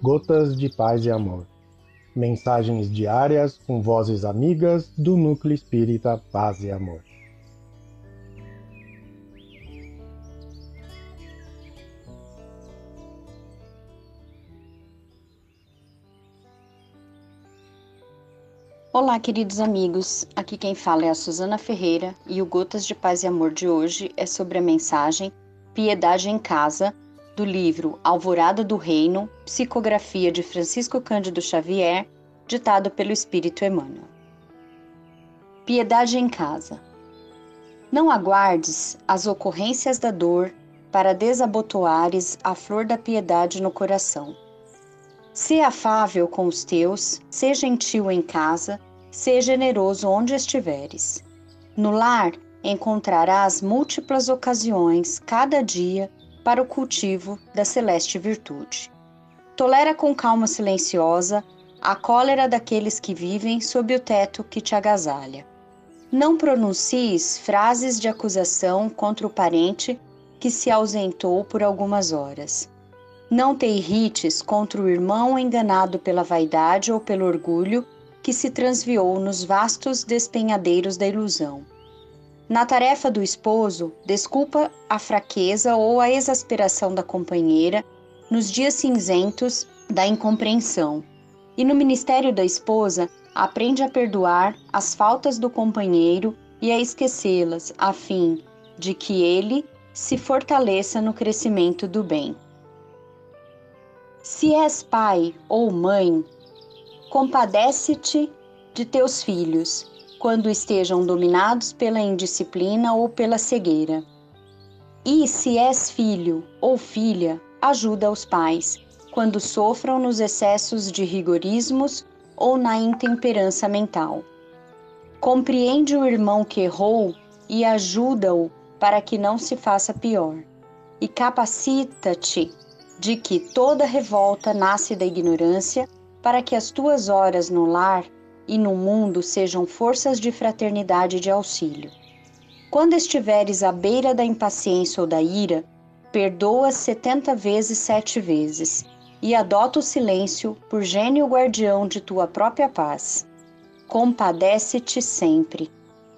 Gotas de Paz e Amor. Mensagens diárias com vozes amigas do Núcleo Espírita Paz e Amor. Olá, queridos amigos. Aqui quem fala é a Suzana Ferreira e o Gotas de Paz e Amor de hoje é sobre a mensagem Piedade em Casa do livro Alvorada do Reino, psicografia de Francisco Cândido Xavier, ditado pelo Espírito Emmanuel. Piedade em casa. Não aguardes as ocorrências da dor para desabotoares a flor da piedade no coração. Se afável com os teus, se gentil em casa, se generoso onde estiveres. No lar encontrarás múltiplas ocasiões, cada dia, para o cultivo da celeste virtude. Tolera com calma silenciosa a cólera daqueles que vivem sob o teto que te agasalha. Não pronuncies frases de acusação contra o parente que se ausentou por algumas horas. Não te irrites contra o irmão enganado pela vaidade ou pelo orgulho que se transviou nos vastos despenhadeiros da ilusão. Na tarefa do esposo, desculpa a fraqueza ou a exasperação da companheira nos dias cinzentos da incompreensão. E no ministério da esposa, aprende a perdoar as faltas do companheiro e a esquecê-las, a fim de que ele se fortaleça no crescimento do bem. Se és pai ou mãe, compadece-te de teus filhos quando estejam dominados pela indisciplina ou pela cegueira. E se és filho ou filha, ajuda os pais quando sofram nos excessos de rigorismos ou na intemperança mental. Compreende o irmão que errou e ajuda-o para que não se faça pior. E capacita-te de que toda revolta nasce da ignorância, para que as tuas horas no lar e no mundo sejam forças de fraternidade e de auxílio. Quando estiveres à beira da impaciência ou da ira, perdoa setenta vezes sete vezes e adota o silêncio por gênio guardião de tua própria paz. Compadece-te sempre.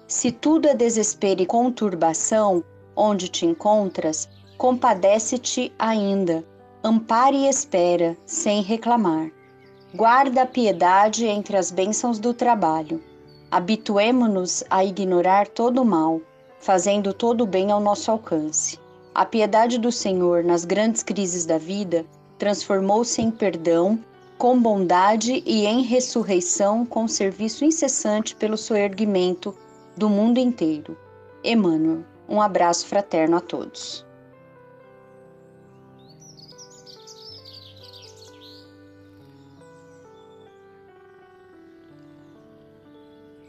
Se tudo é desespero e conturbação, onde te encontras, compadece-te ainda. Ampare e espera, sem reclamar. Guarda a piedade entre as bênçãos do trabalho. Habituemo-nos a ignorar todo o mal, fazendo todo o bem ao nosso alcance. A piedade do Senhor nas grandes crises da vida transformou-se em perdão, com bondade e em ressurreição com serviço incessante pelo soerguimento do mundo inteiro. Emmanuel, um abraço fraterno a todos.